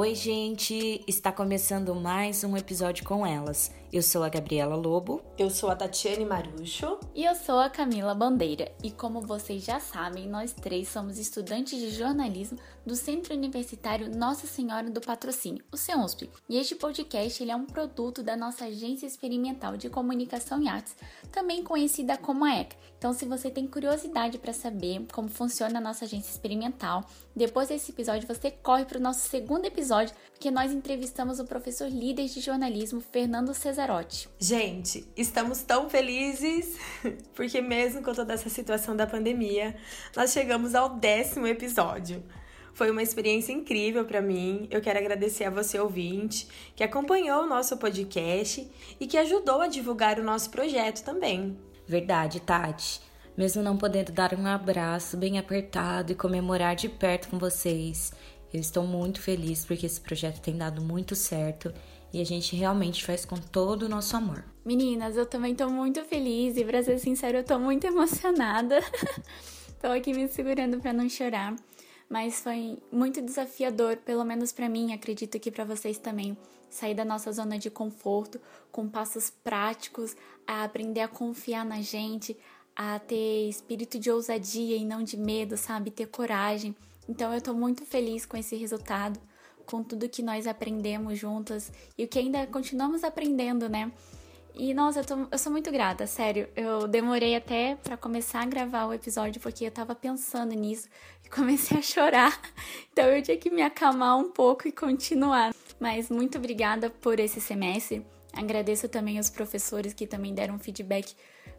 Oi, gente! Está começando mais um episódio com elas. Eu sou a Gabriela Lobo. Eu sou a Tatiane Marucho. E eu sou a Camila Bandeira. E como vocês já sabem, nós três somos estudantes de jornalismo do Centro Universitário Nossa Senhora do Patrocínio, o CEUNSP. E este podcast ele é um produto da nossa Agência Experimental de Comunicação e Artes, também conhecida como a ECA. Então, se você tem curiosidade para saber como funciona a nossa agência experimental, depois desse episódio você corre para o nosso segundo episódio, porque nós entrevistamos o professor líder de jornalismo Fernando Cesarotti. Gente, estamos tão felizes porque mesmo com toda essa situação da pandemia, nós chegamos ao décimo episódio. Foi uma experiência incrível para mim. Eu quero agradecer a você, ouvinte, que acompanhou o nosso podcast e que ajudou a divulgar o nosso projeto também. Verdade, Tati. Mesmo não podendo dar um abraço bem apertado e comemorar de perto com vocês, eu estou muito feliz porque esse projeto tem dado muito certo e a gente realmente faz com todo o nosso amor. Meninas, eu também tô muito feliz e pra ser sincero, eu tô muito emocionada. tô aqui me segurando para não chorar, mas foi muito desafiador, pelo menos para mim, acredito que para vocês também, sair da nossa zona de conforto com passos práticos, a aprender a confiar na gente, a ter espírito de ousadia e não de medo, sabe? Ter coragem. Então eu tô muito feliz com esse resultado com tudo que nós aprendemos juntas e o que ainda continuamos aprendendo, né? E nossa, eu, tô, eu sou muito grata, sério. Eu demorei até para começar a gravar o episódio porque eu tava pensando nisso e comecei a chorar. Então eu tinha que me acalmar um pouco e continuar. Mas muito obrigada por esse semestre. Agradeço também aos professores que também deram feedback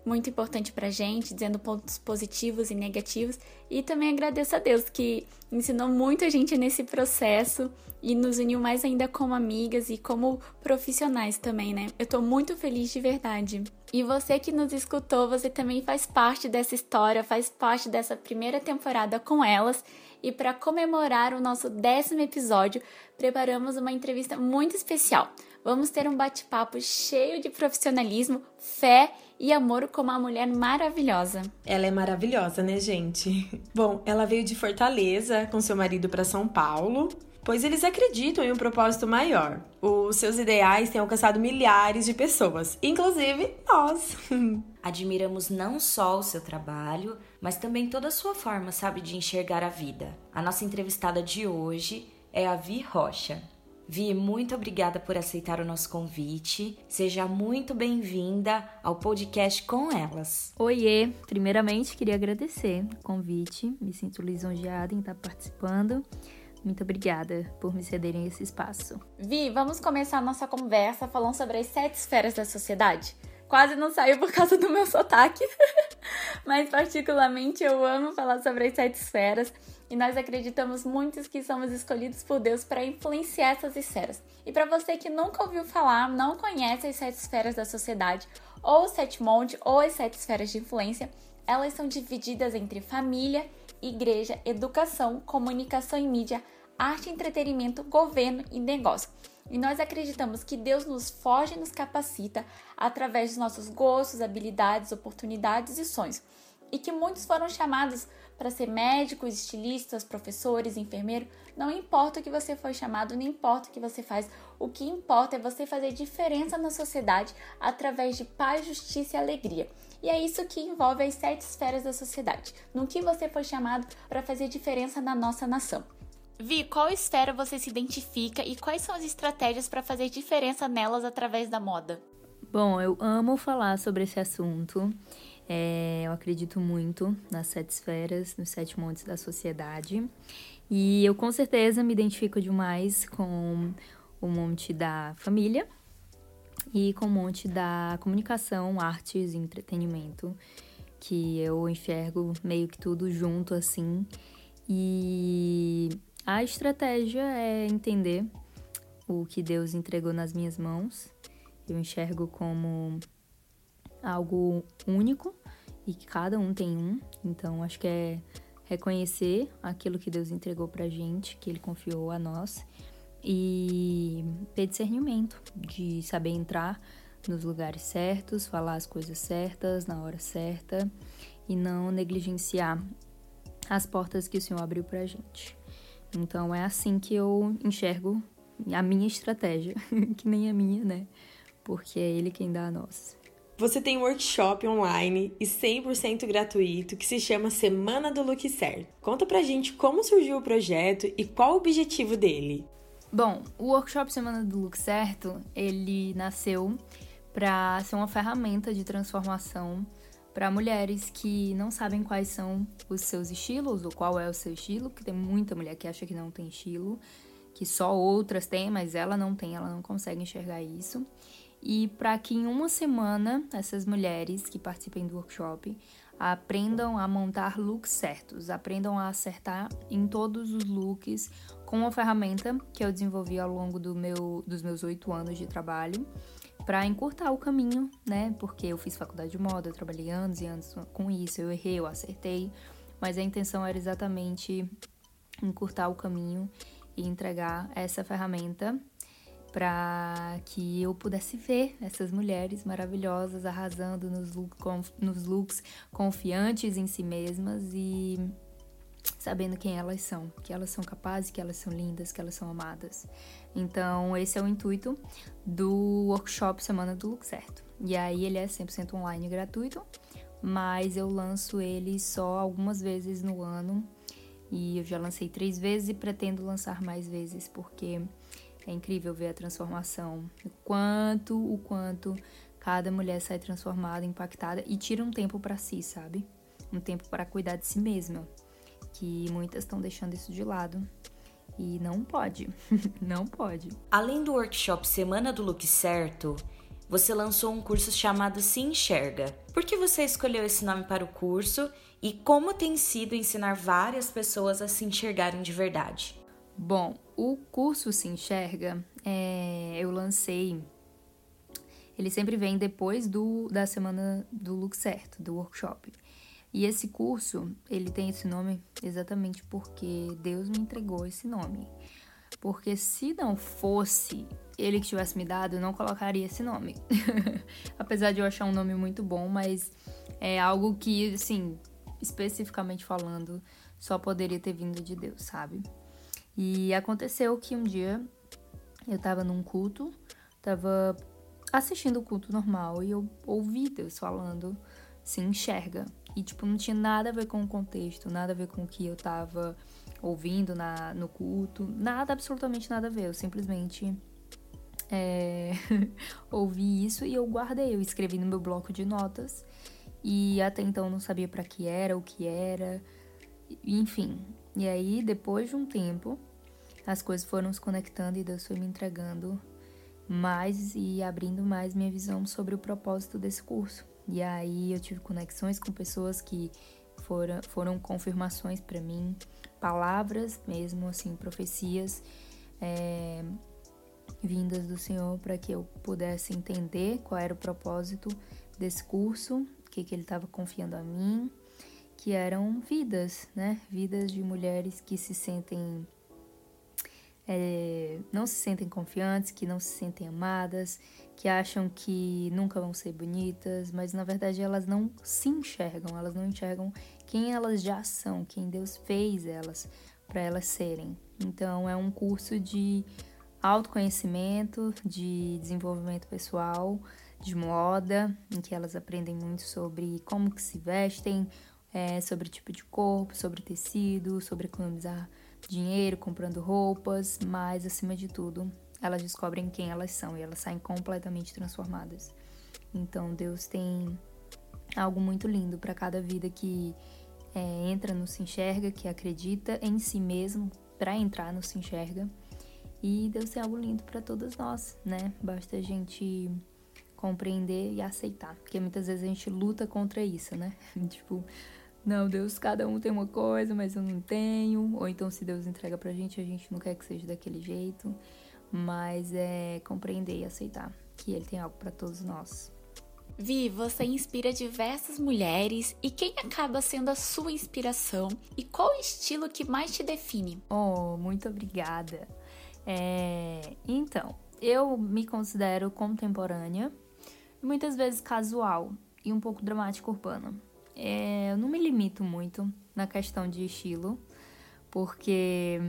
muito importante pra gente, dizendo pontos positivos e negativos. E também agradeço a Deus que ensinou muito a gente nesse processo e nos uniu mais ainda como amigas e como profissionais também, né? Eu tô muito feliz de verdade. E você que nos escutou, você também faz parte dessa história, faz parte dessa primeira temporada com elas. E para comemorar o nosso décimo episódio, preparamos uma entrevista muito especial. Vamos ter um bate-papo cheio de profissionalismo, fé e amor com uma mulher maravilhosa. Ela é maravilhosa, né, gente? Bom, ela veio de Fortaleza com seu marido para São Paulo, pois eles acreditam em um propósito maior. Os seus ideais têm alcançado milhares de pessoas, inclusive nós. Admiramos não só o seu trabalho, mas também toda a sua forma, sabe, de enxergar a vida. A nossa entrevistada de hoje é a Vi Rocha. Vi, muito obrigada por aceitar o nosso convite. Seja muito bem-vinda ao podcast com elas. Oiê! Primeiramente, queria agradecer o convite. Me sinto lisonjeada em estar participando. Muito obrigada por me cederem esse espaço. Vi, vamos começar a nossa conversa falando sobre as sete esferas da sociedade. Quase não saiu por causa do meu sotaque, mas particularmente eu amo falar sobre as sete esferas e nós acreditamos muitos que somos escolhidos por Deus para influenciar essas esferas. E para você que nunca ouviu falar, não conhece as sete esferas da sociedade, ou os sete montes, ou as sete esferas de influência, elas são divididas entre família, igreja, educação, comunicação e mídia, arte e entretenimento, governo e negócio. E nós acreditamos que Deus nos foge e nos capacita através dos nossos gostos, habilidades, oportunidades e sonhos. E que muitos foram chamados para ser médicos, estilistas, professores, enfermeiro, não importa o que você foi chamado, não importa o que você faz, o que importa é você fazer diferença na sociedade através de paz, justiça e alegria. E é isso que envolve as sete esferas da sociedade, no que você foi chamado para fazer diferença na nossa nação. Vi, qual esfera você se identifica e quais são as estratégias para fazer diferença nelas através da moda? Bom, eu amo falar sobre esse assunto. É, eu acredito muito nas sete esferas, nos sete montes da sociedade. E eu com certeza me identifico demais com o monte da família e com o monte da comunicação, artes e entretenimento, que eu enxergo meio que tudo junto assim. E a estratégia é entender o que Deus entregou nas minhas mãos. Eu enxergo como algo único e que cada um tem um. Então, acho que é reconhecer aquilo que Deus entregou pra gente, que Ele confiou a nós, e ter discernimento de saber entrar nos lugares certos, falar as coisas certas na hora certa e não negligenciar as portas que o Senhor abriu pra gente. Então é assim que eu enxergo a minha estratégia, que nem a minha, né? Porque é ele quem dá a nossa. Você tem um workshop online e 100% gratuito que se chama Semana do Look Certo. Conta pra gente como surgiu o projeto e qual o objetivo dele. Bom, o workshop Semana do Look Certo, ele nasceu para ser uma ferramenta de transformação para mulheres que não sabem quais são os seus estilos ou qual é o seu estilo, que tem muita mulher que acha que não tem estilo, que só outras têm, mas ela não tem, ela não consegue enxergar isso. E para que em uma semana essas mulheres que participem do workshop aprendam a montar looks certos, aprendam a acertar em todos os looks com uma ferramenta que eu desenvolvi ao longo do meu, dos meus oito anos de trabalho para encurtar o caminho, né? Porque eu fiz faculdade de moda, eu trabalhei anos e anos com isso, eu errei, eu acertei, mas a intenção era exatamente encurtar o caminho e entregar essa ferramenta para que eu pudesse ver essas mulheres maravilhosas arrasando nos, nos looks, confiantes em si mesmas e sabendo quem elas são, que elas são capazes, que elas são lindas, que elas são amadas. Então, esse é o intuito do workshop Semana do Look Certo. E aí ele é 100% online gratuito, mas eu lanço ele só algumas vezes no ano. E eu já lancei três vezes e pretendo lançar mais vezes, porque é incrível ver a transformação, o quanto, o quanto cada mulher sai transformada, impactada e tira um tempo para si, sabe? Um tempo para cuidar de si mesma, que muitas estão deixando isso de lado. E não pode, não pode. Além do workshop Semana do Look Certo, você lançou um curso chamado Se Enxerga. Por que você escolheu esse nome para o curso e como tem sido ensinar várias pessoas a se enxergarem de verdade? Bom, o curso Se Enxerga, é, eu lancei. Ele sempre vem depois do, da semana do look certo, do workshop. E esse curso, ele tem esse nome exatamente porque Deus me entregou esse nome. Porque se não fosse ele que tivesse me dado, eu não colocaria esse nome. Apesar de eu achar um nome muito bom, mas é algo que, assim, especificamente falando, só poderia ter vindo de Deus, sabe? E aconteceu que um dia eu tava num culto, tava assistindo o culto normal e eu ouvi Deus falando, se enxerga. E, tipo, não tinha nada a ver com o contexto, nada a ver com o que eu tava ouvindo na, no culto, nada, absolutamente nada a ver. Eu simplesmente é, ouvi isso e eu guardei, eu escrevi no meu bloco de notas e até então não sabia para que era, o que era, enfim. E aí, depois de um tempo, as coisas foram se conectando e Deus foi me entregando mais e abrindo mais minha visão sobre o propósito desse curso. E aí eu tive conexões com pessoas que foram, foram confirmações para mim, palavras mesmo, assim, profecias é, vindas do Senhor para que eu pudesse entender qual era o propósito desse curso, o que, que ele estava confiando a mim que eram vidas, né? Vidas de mulheres que se sentem. É, não se sentem confiantes, que não se sentem amadas, que acham que nunca vão ser bonitas, mas na verdade elas não se enxergam, elas não enxergam quem elas já são, quem Deus fez elas para elas serem. Então é um curso de autoconhecimento, de desenvolvimento pessoal, de moda, em que elas aprendem muito sobre como que se vestem, é, sobre tipo de corpo, sobre tecido, sobre economizar dinheiro comprando roupas, mas acima de tudo, elas descobrem quem elas são e elas saem completamente transformadas. Então Deus tem algo muito lindo para cada vida que é, entra no se enxerga, que acredita em si mesmo para entrar no se enxerga. E Deus tem algo lindo para todas nós, né? Basta a gente compreender e aceitar, porque muitas vezes a gente luta contra isso, né? tipo, não, Deus, cada um tem uma coisa, mas eu não tenho. Ou então, se Deus entrega pra gente, a gente não quer que seja daquele jeito. Mas é compreender e aceitar que Ele tem algo para todos nós. Vi, você inspira diversas mulheres e quem acaba sendo a sua inspiração e qual o estilo que mais te define? Oh, muito obrigada. É... Então, eu me considero contemporânea, muitas vezes casual e um pouco dramática urbana. É, eu não me limito muito na questão de estilo, porque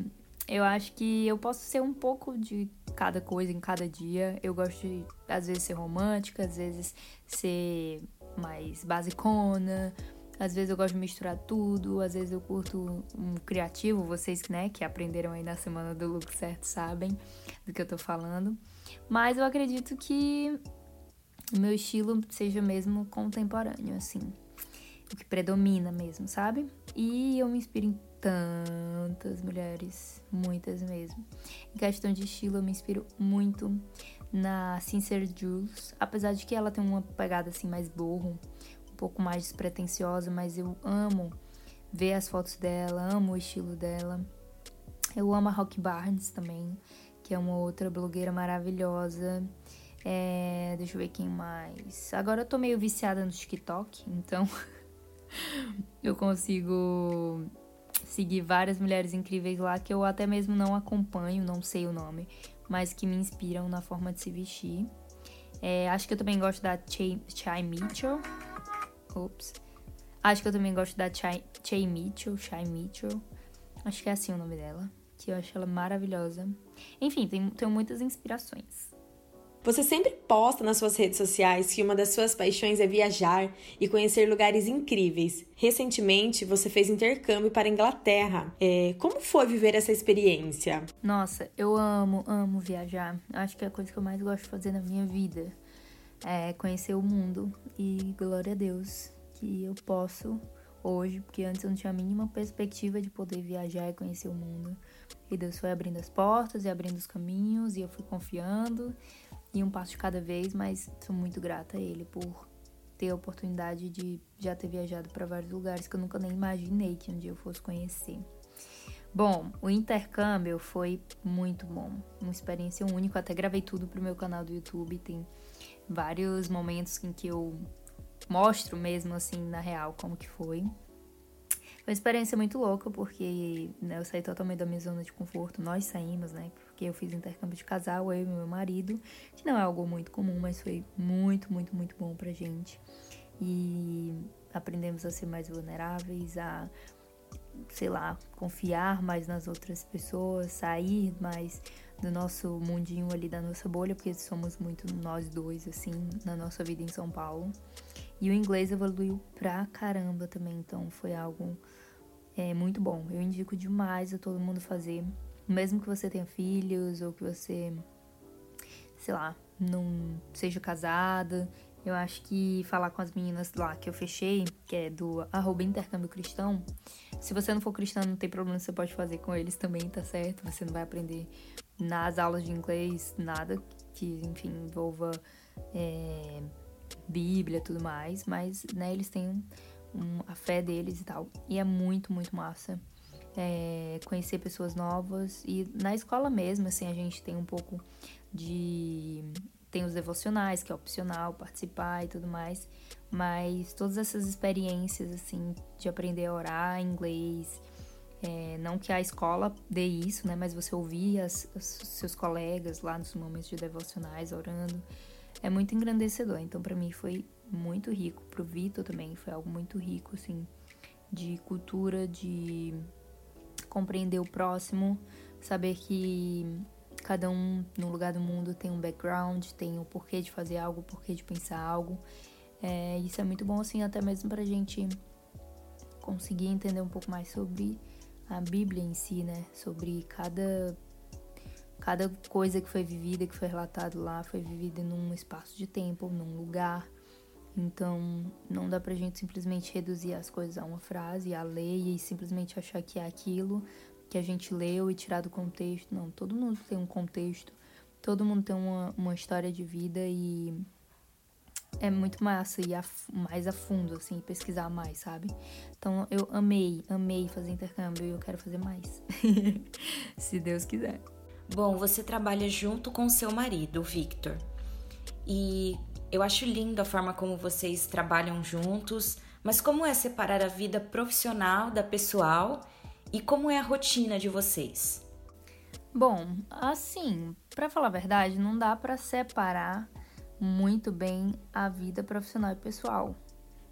eu acho que eu posso ser um pouco de cada coisa em cada dia. Eu gosto de, às vezes, ser romântica, às vezes ser mais basicona, às vezes eu gosto de misturar tudo, às vezes eu curto um criativo, vocês né, que aprenderam aí na semana do look certo sabem do que eu tô falando. Mas eu acredito que meu estilo seja mesmo contemporâneo, assim. Que predomina mesmo, sabe? E eu me inspiro em tantas mulheres, muitas mesmo. Em questão de estilo, eu me inspiro muito na Sincere Jules, apesar de que ela tem uma pegada assim mais burro, um pouco mais despretensiosa, mas eu amo ver as fotos dela, amo o estilo dela. Eu amo a Rock Barnes também, que é uma outra blogueira maravilhosa. É, deixa eu ver quem mais. Agora eu tô meio viciada no TikTok, então eu consigo seguir várias mulheres incríveis lá que eu até mesmo não acompanho, não sei o nome, mas que me inspiram na forma de se vestir. É, acho que eu também gosto da Chai, Chai Mitchell. Ops. Acho que eu também gosto da Chai, Chai Mitchell, Chai Mitchell. Acho que é assim o nome dela. Que eu acho ela maravilhosa. Enfim, tem, tenho muitas inspirações. Você sempre posta nas suas redes sociais que uma das suas paixões é viajar e conhecer lugares incríveis. Recentemente, você fez intercâmbio para a Inglaterra. É, como foi viver essa experiência? Nossa, eu amo, amo viajar. Acho que é a coisa que eu mais gosto de fazer na minha vida. É conhecer o mundo. E glória a Deus que eu posso hoje, porque antes eu não tinha a mínima perspectiva de poder viajar e conhecer o mundo. E Deus foi abrindo as portas e abrindo os caminhos, e eu fui confiando e um passo de cada vez, mas sou muito grata a ele por ter a oportunidade de já ter viajado para vários lugares que eu nunca nem imaginei que um dia eu fosse conhecer. Bom, o intercâmbio foi muito bom, uma experiência única. Até gravei tudo pro meu canal do YouTube, tem vários momentos em que eu mostro mesmo assim na real como que foi. Uma experiência muito louca, porque né, eu saí totalmente da minha zona de conforto. Nós saímos, né? Porque eu fiz intercâmbio de casal, eu e meu marido, que não é algo muito comum, mas foi muito, muito, muito bom pra gente. E aprendemos a ser mais vulneráveis, a, sei lá, confiar mais nas outras pessoas, sair mais do nosso mundinho ali, da nossa bolha, porque somos muito nós dois, assim, na nossa vida em São Paulo. E o inglês evoluiu pra caramba também, então foi algo é, muito bom. Eu indico demais a todo mundo fazer. Mesmo que você tenha filhos ou que você, sei lá, não seja casada. Eu acho que falar com as meninas lá que eu fechei, que é do arroba intercâmbio cristão, se você não for cristão, não tem problema, você pode fazer com eles também, tá certo? Você não vai aprender nas aulas de inglês nada que, enfim, envolva é, Bíblia tudo mais, mas, né, eles têm um, a fé deles e tal. E é muito, muito massa. É, conhecer pessoas novas e na escola mesmo, assim, a gente tem um pouco de tem os devocionais, que é opcional participar e tudo mais, mas todas essas experiências, assim, de aprender a orar inglês, é, não que a escola dê isso, né, mas você ouvir os seus colegas lá nos momentos de devocionais orando, é muito engrandecedor. Então, para mim, foi muito rico. Pro Vitor também foi algo muito rico, assim, de cultura, de compreender o próximo, saber que cada um no lugar do mundo tem um background, tem o porquê de fazer algo, o porquê de pensar algo. É, isso é muito bom, assim, até mesmo pra gente conseguir entender um pouco mais sobre a Bíblia em si, né? Sobre cada cada coisa que foi vivida, que foi relatado lá, foi vivida num espaço de tempo, num lugar. Então, não dá pra gente simplesmente reduzir as coisas a uma frase, a ler e simplesmente achar que é aquilo que a gente leu e tirar do contexto. Não, todo mundo tem um contexto, todo mundo tem uma, uma história de vida e é muito massa ir a, mais a fundo, assim, pesquisar mais, sabe? Então eu amei, amei fazer intercâmbio e eu quero fazer mais. Se Deus quiser. Bom, você trabalha junto com seu marido, o Victor. E eu acho lindo a forma como vocês trabalham juntos, mas como é separar a vida profissional da pessoal e como é a rotina de vocês? Bom, assim, para falar a verdade, não dá para separar muito bem a vida profissional e pessoal,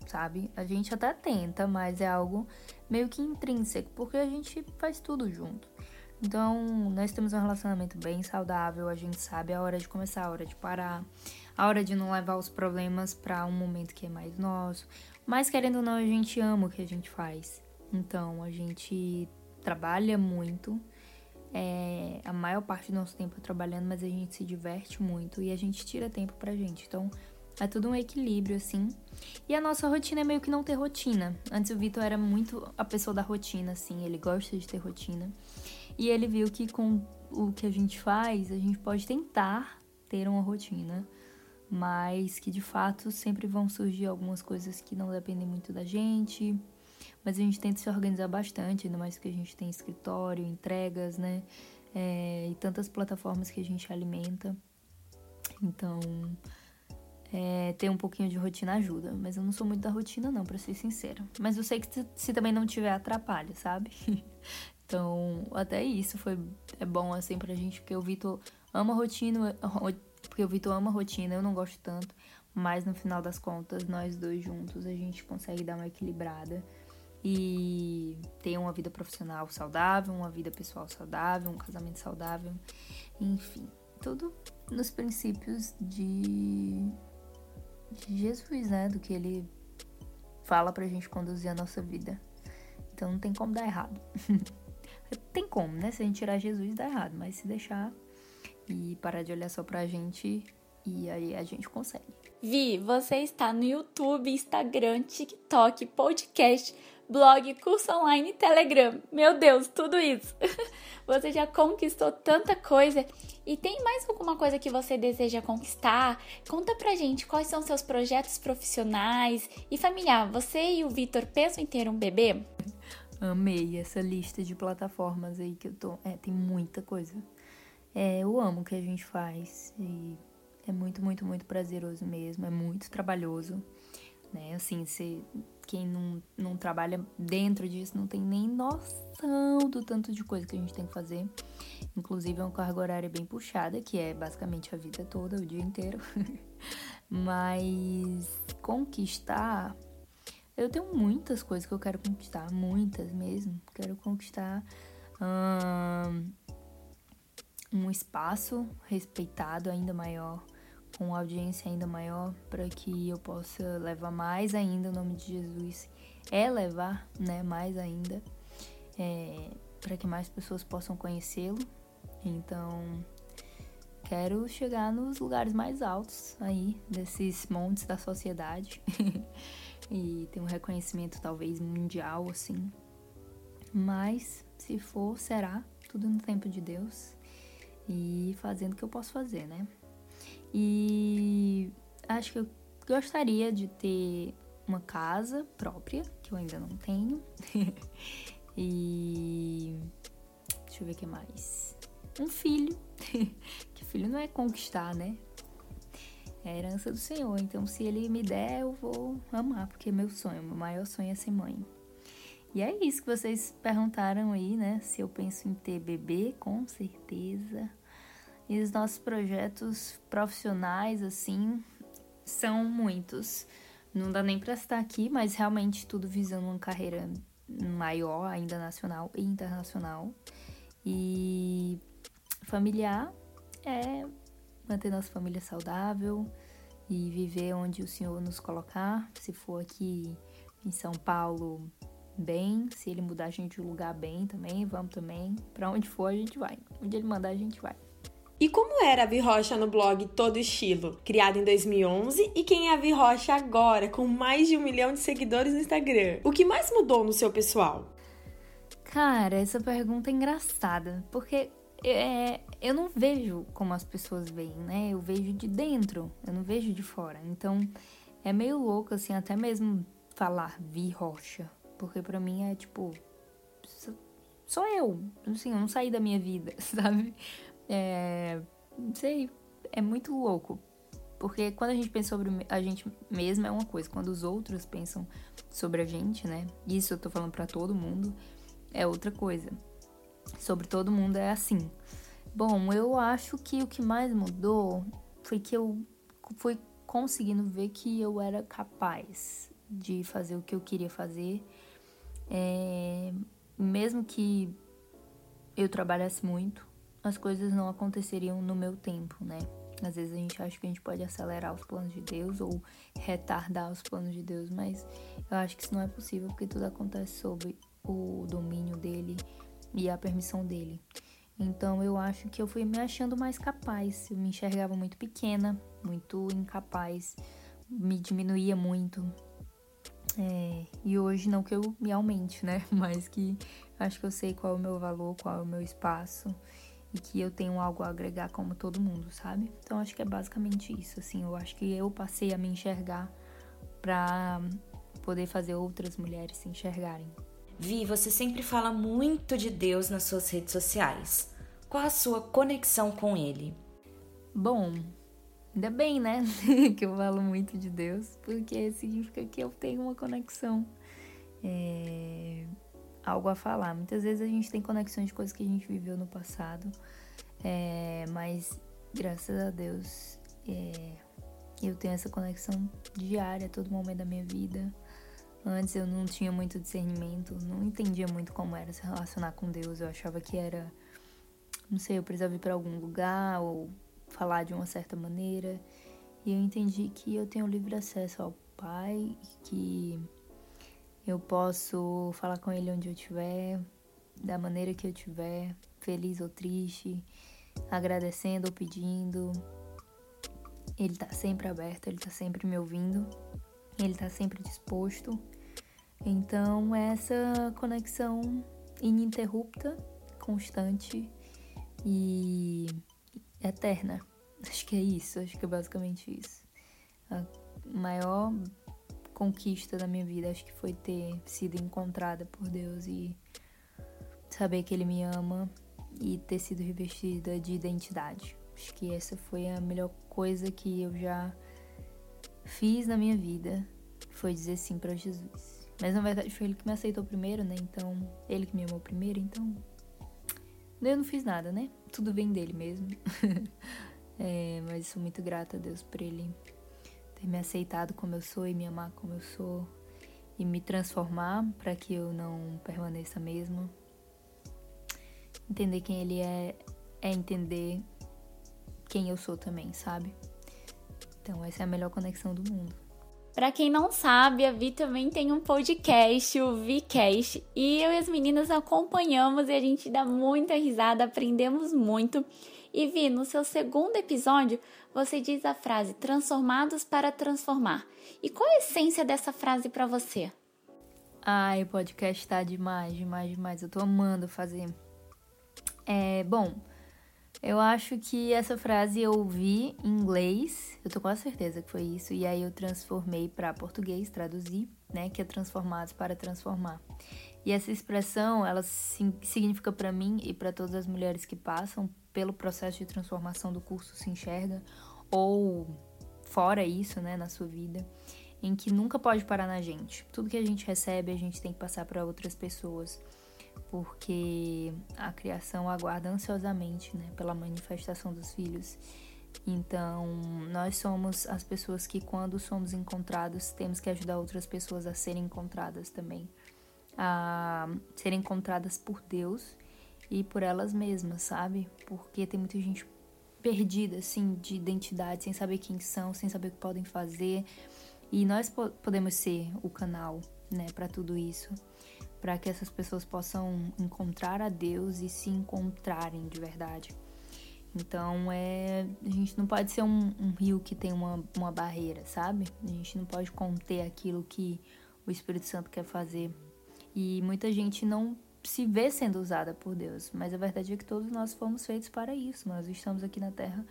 sabe? A gente até tenta, mas é algo meio que intrínseco, porque a gente faz tudo junto. Então, nós temos um relacionamento bem saudável, a gente sabe a hora de começar, a hora de parar, a hora de não levar os problemas para um momento que é mais nosso. Mas querendo ou não, a gente ama o que a gente faz. Então, a gente trabalha muito. É, a maior parte do nosso tempo é trabalhando, mas a gente se diverte muito e a gente tira tempo pra gente. Então, é tudo um equilíbrio, assim. E a nossa rotina é meio que não ter rotina. Antes o Vitor era muito a pessoa da rotina, assim, ele gosta de ter rotina. E ele viu que com o que a gente faz, a gente pode tentar ter uma rotina, mas que de fato sempre vão surgir algumas coisas que não dependem muito da gente. Mas a gente tenta se organizar bastante, ainda mais que a gente tem escritório, entregas, né? É, e tantas plataformas que a gente alimenta. Então, é, ter um pouquinho de rotina ajuda. Mas eu não sou muito da rotina, não, pra ser sincera. Mas eu sei que se, se também não tiver, atrapalha, sabe? Então, até isso foi é bom assim pra gente, porque o Vitor ama rotina, porque o Vitor ama rotina, eu não gosto tanto, mas no final das contas, nós dois juntos, a gente consegue dar uma equilibrada e ter uma vida profissional saudável, uma vida pessoal saudável, um casamento saudável, enfim, tudo nos princípios de, de Jesus, né? Do que ele fala pra gente conduzir a nossa vida. Então não tem como dar errado. Tem como, né? Se a gente tirar Jesus, dá errado. Mas se deixar e parar de olhar só pra gente, e aí a gente consegue. Vi, você está no YouTube, Instagram, TikTok, podcast, blog, curso online, Telegram. Meu Deus, tudo isso. Você já conquistou tanta coisa. E tem mais alguma coisa que você deseja conquistar? Conta pra gente quais são seus projetos profissionais e familiar. Você e o Vitor pensam em ter um bebê? Amei essa lista de plataformas aí que eu tô. É, tem muita coisa. É, eu amo o que a gente faz e é muito, muito, muito prazeroso mesmo. É muito trabalhoso, né? Assim, se quem não, não trabalha dentro disso não tem nem noção do tanto de coisa que a gente tem que fazer. Inclusive, é uma carga horária bem puxada, que é basicamente a vida toda, o dia inteiro. Mas conquistar eu tenho muitas coisas que eu quero conquistar, muitas mesmo. Quero conquistar um espaço respeitado ainda maior, com audiência ainda maior, para que eu possa levar mais ainda o nome de Jesus. É levar, né, mais ainda, é, para que mais pessoas possam conhecê-lo. Então, quero chegar nos lugares mais altos aí, desses montes da sociedade. e ter um reconhecimento talvez mundial assim. Mas se for, será tudo no tempo de Deus e fazendo o que eu posso fazer, né? E acho que eu gostaria de ter uma casa própria, que eu ainda não tenho. e deixa eu ver o que mais. Um filho. que filho não é conquistar, né? É a herança do Senhor. Então, se Ele me der, eu vou amar, porque é meu sonho, meu maior sonho é ser mãe. E é isso que vocês perguntaram aí, né? Se eu penso em ter bebê, com certeza. E os nossos projetos profissionais, assim, são muitos. Não dá nem para estar aqui, mas realmente tudo visando uma carreira maior, ainda nacional e internacional. E familiar é manter nossa família saudável e viver onde o Senhor nos colocar. Se for aqui em São Paulo, bem. Se ele mudar a gente de lugar bem também, vamos também. Para onde for, a gente vai. Onde ele mandar, a gente vai. E como era a Vi Rocha no blog Todo Estilo, criado em 2011, e quem é a Vi Rocha agora, com mais de um milhão de seguidores no Instagram? O que mais mudou no seu pessoal? Cara, essa pergunta é engraçada, porque é, eu não vejo como as pessoas veem, né? Eu vejo de dentro, eu não vejo de fora. Então é meio louco, assim, até mesmo falar Vi Rocha. Porque pra mim é tipo. Sou eu. Assim, eu não saí da minha vida, sabe? É. Não sei. É muito louco. Porque quando a gente pensa sobre a gente mesma é uma coisa, quando os outros pensam sobre a gente, né? Isso eu tô falando para todo mundo, é outra coisa sobre todo mundo é assim. Bom, eu acho que o que mais mudou foi que eu fui conseguindo ver que eu era capaz de fazer o que eu queria fazer, é, mesmo que eu trabalhasse muito, as coisas não aconteceriam no meu tempo, né? Às vezes a gente acha que a gente pode acelerar os planos de Deus ou retardar os planos de Deus, mas eu acho que isso não é possível porque tudo acontece sob o domínio dele e a permissão dele. Então eu acho que eu fui me achando mais capaz. Eu me enxergava muito pequena, muito incapaz, me diminuía muito. É, e hoje não que eu me aumente, né? Mas que acho que eu sei qual é o meu valor, qual é o meu espaço e que eu tenho algo a agregar como todo mundo, sabe? Então acho que é basicamente isso, assim, eu acho que eu passei a me enxergar para poder fazer outras mulheres se enxergarem. Vi, você sempre fala muito de Deus nas suas redes sociais. Qual a sua conexão com ele? Bom, ainda bem, né? que eu falo muito de Deus, porque significa que eu tenho uma conexão. É algo a falar. Muitas vezes a gente tem conexões de coisas que a gente viveu no passado, é, mas graças a Deus é, eu tenho essa conexão diária todo momento da minha vida. Antes eu não tinha muito discernimento, não entendia muito como era se relacionar com Deus. Eu achava que era, não sei, eu precisava ir para algum lugar ou falar de uma certa maneira. E eu entendi que eu tenho livre acesso ao Pai, que eu posso falar com ele onde eu estiver, da maneira que eu estiver, feliz ou triste, agradecendo ou pedindo. Ele tá sempre aberto, ele tá sempre me ouvindo, ele tá sempre disposto. Então, essa conexão ininterrupta, constante e eterna. Acho que é isso, acho que é basicamente isso. A maior conquista da minha vida, acho que foi ter sido encontrada por Deus e saber que Ele me ama e ter sido revestida de identidade. Acho que essa foi a melhor coisa que eu já fiz na minha vida, foi dizer sim para Jesus. Mas na verdade foi ele que me aceitou primeiro, né? Então, ele que me amou primeiro, então eu não fiz nada, né? Tudo vem dele mesmo. é, mas sou muito grata a Deus por ele ter me aceitado como eu sou e me amar como eu sou e me transformar para que eu não permaneça mesmo. Entender quem ele é é entender quem eu sou também, sabe? Então essa é a melhor conexão do mundo. Para quem não sabe, a Vi também tem um podcast, o VCast, e eu e as meninas acompanhamos e a gente dá muita risada, aprendemos muito. E Vi, no seu segundo episódio, você diz a frase transformados para transformar. E qual a essência dessa frase para você? Ai, o podcast tá demais, demais, demais. Eu tô amando fazer. É, bom, eu acho que essa frase eu ouvi em inglês, eu tô com a certeza que foi isso, e aí eu transformei para português, traduzi, né, que é transformados para transformar. E essa expressão, ela significa para mim e para todas as mulheres que passam pelo processo de transformação do curso se enxerga ou fora isso, né, na sua vida, em que nunca pode parar na gente. Tudo que a gente recebe, a gente tem que passar para outras pessoas, porque a criação aguarda ansiosamente, né, pela manifestação dos filhos. Então, nós somos as pessoas que quando somos encontrados, temos que ajudar outras pessoas a serem encontradas também a serem encontradas por Deus e por elas mesmas, sabe? Porque tem muita gente perdida, assim, de identidade, sem saber quem são, sem saber o que podem fazer. E nós po podemos ser o canal, né, para tudo isso, para que essas pessoas possam encontrar a Deus e se encontrarem de verdade. Então, é, a gente não pode ser um, um rio que tem uma, uma barreira, sabe? A gente não pode conter aquilo que o Espírito Santo quer fazer e muita gente não se vê sendo usada por Deus, mas a verdade é que todos nós fomos feitos para isso. Nós estamos aqui na Terra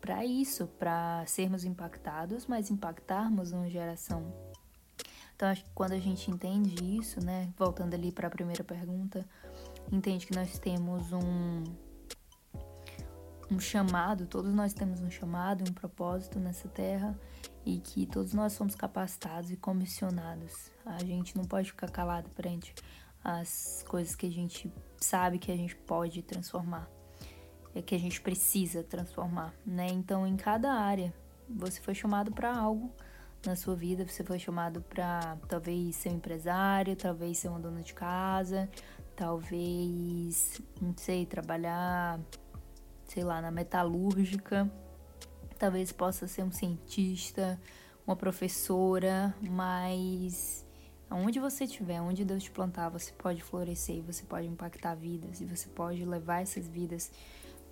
para isso, para sermos impactados, mas impactarmos uma geração. Então acho que quando a gente entende isso, né, voltando ali para a primeira pergunta, entende que nós temos um um chamado, todos nós temos um chamado, um propósito nessa terra e que todos nós somos capacitados e comissionados. A gente não pode ficar calado perante as coisas que a gente sabe que a gente pode transformar, é que a gente precisa transformar, né? Então, em cada área, você foi chamado para algo na sua vida, você foi chamado para talvez ser um empresário, talvez ser uma dona de casa, talvez, não sei, trabalhar, sei lá, na metalúrgica, talvez possa ser um cientista, uma professora, mas aonde você estiver, onde Deus te plantar, você pode florescer, você pode impactar vidas e você pode levar essas vidas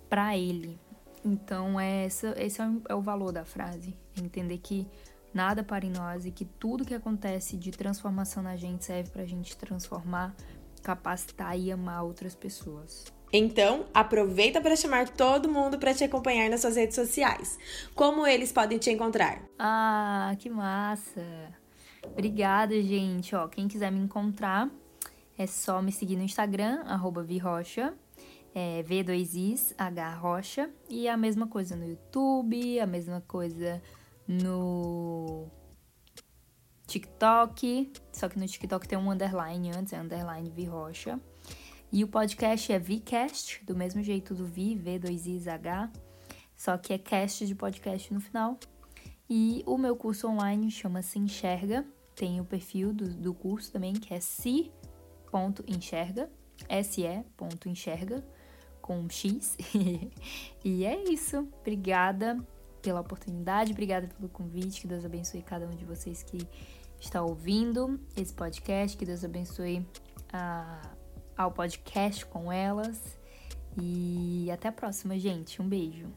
para Ele. Então, é essa, esse é o, é o valor da frase. Entender que nada para em nós e que tudo que acontece de transformação na gente serve para a gente transformar, capacitar e amar outras pessoas. Então, aproveita para chamar todo mundo para te acompanhar nas suas redes sociais. Como eles podem te encontrar? Ah, que massa! Obrigada, gente. Ó, quem quiser me encontrar, é só me seguir no Instagram, arroba Virrocha, é, V2Is, H Rocha, e a mesma coisa no YouTube, a mesma coisa no TikTok, só que no TikTok tem um underline antes, é underline Virrocha. E o podcast é Vcast, do mesmo jeito do Vi, V2ISH, só que é cast de podcast no final. E o meu curso online chama-se Enxerga, tem o perfil do, do curso também, que é si.enxerga, se.enxerga, com X. e é isso. Obrigada pela oportunidade, obrigada pelo convite. Que Deus abençoe cada um de vocês que está ouvindo esse podcast. Que Deus abençoe a, ao podcast com elas. E até a próxima, gente. Um beijo.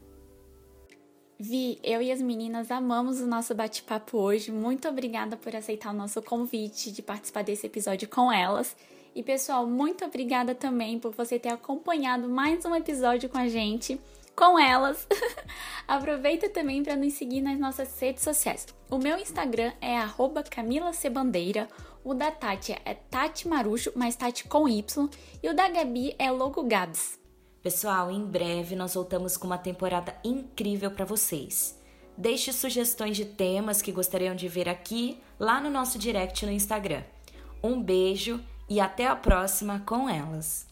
Vi, eu e as meninas amamos o nosso bate-papo hoje. Muito obrigada por aceitar o nosso convite de participar desse episódio com elas. E pessoal, muito obrigada também por você ter acompanhado mais um episódio com a gente, com elas. Aproveita também para nos seguir nas nossas redes sociais. O meu Instagram é @camila_cebandeira, o da Tati é Tati Marucho, mas Tati com Y, e o da Gabi é Logo Gabs. Pessoal, em breve nós voltamos com uma temporada incrível para vocês. Deixe sugestões de temas que gostariam de ver aqui lá no nosso direct no Instagram. Um beijo e até a próxima com elas.